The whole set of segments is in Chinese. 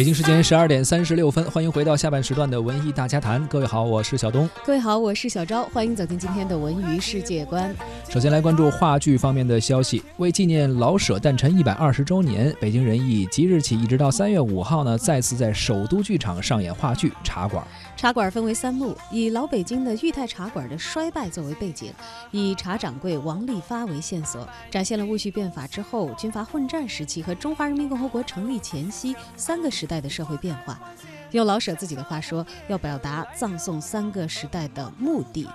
北京时间十二点三十六分，欢迎回到下半时段的文艺大家谈。各位好，我是小东。各位好，我是小昭。欢迎走进今天的文娱世界观。首先来关注话剧方面的消息。为纪念老舍诞辰一百二十周年，北京人艺即日起一直到三月五号呢，再次在首都剧场上演话剧《茶馆》。茶馆分为三幕，以老北京的裕泰茶馆的衰败作为背景，以茶掌柜王利发为线索，展现了戊戌变法之后军阀混战时期和中华人民共和国成立前夕三个时代的社会变化。用老舍自己的话说，要表达葬送三个时代的目的。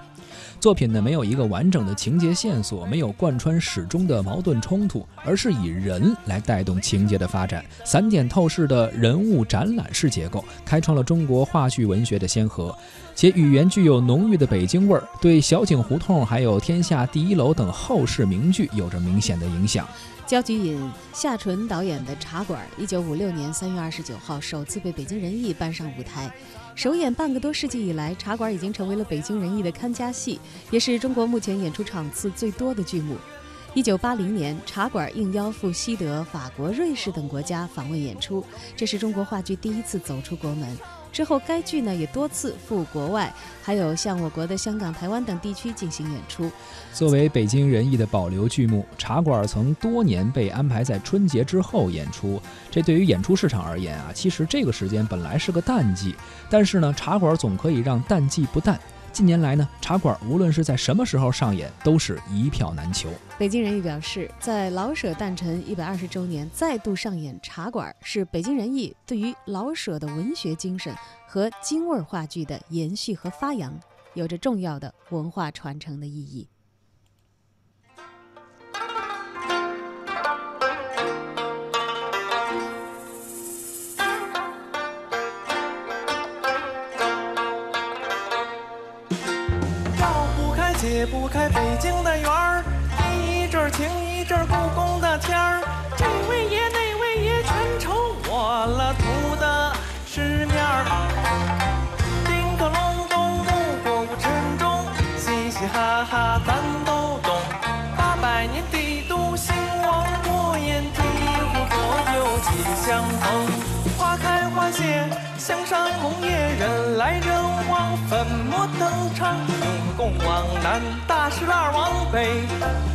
作品呢没有一个完整的情节线索，没有贯穿始终的矛盾冲突，而是以人来带动情节的发展，散点透视的人物展览式结构，开创了中国话剧文学的先河，且语言具有浓郁的北京味儿，对小井胡同还有天下第一楼等后世名剧有着明显的影响。焦菊隐、夏纯导演的《茶馆》，一九五六年三月二十九号首次被北京人艺搬上舞台。首演半个多世纪以来，《茶馆》已经成为了北京人艺的看家戏，也是中国目前演出场次最多的剧目。一九八零年，《茶馆》应邀赴西德、法国、瑞士等国家访问演出，这是中国话剧第一次走出国门。之后，该剧呢也多次赴国外，还有向我国的香港、台湾等地区进行演出。作为北京人艺的保留剧目，《茶馆》曾多年被安排在春节之后演出。这对于演出市场而言啊，其实这个时间本来是个淡季，但是呢，《茶馆》总可以让淡季不淡。近年来呢，茶馆无论是在什么时候上演，都是一票难求。北京人艺表示，在老舍诞辰一百二十周年再度上演茶馆，是北京人艺对于老舍的文学精神和京味话剧的延续和发扬，有着重要的文化传承的意义。解不开北京的缘儿，一阵情一阵故宫的天儿，这位爷那位爷全瞅我了，图的是面儿。叮咚隆咚，木过无沉重，嘻嘻哈哈咱都懂。八百年帝都兴亡，莫言地户左右吉相逢。花开花谢，香山红叶，人来人往，粉墨登场。明宫往南，大石栏往北，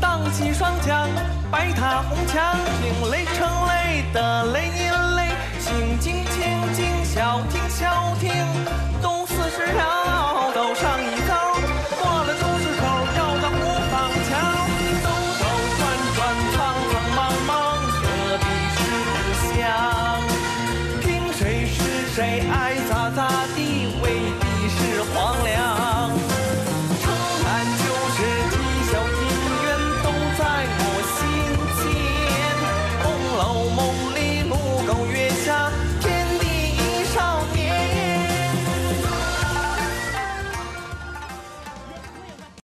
荡起双桨，白塔红墙，惊雷成雷的雷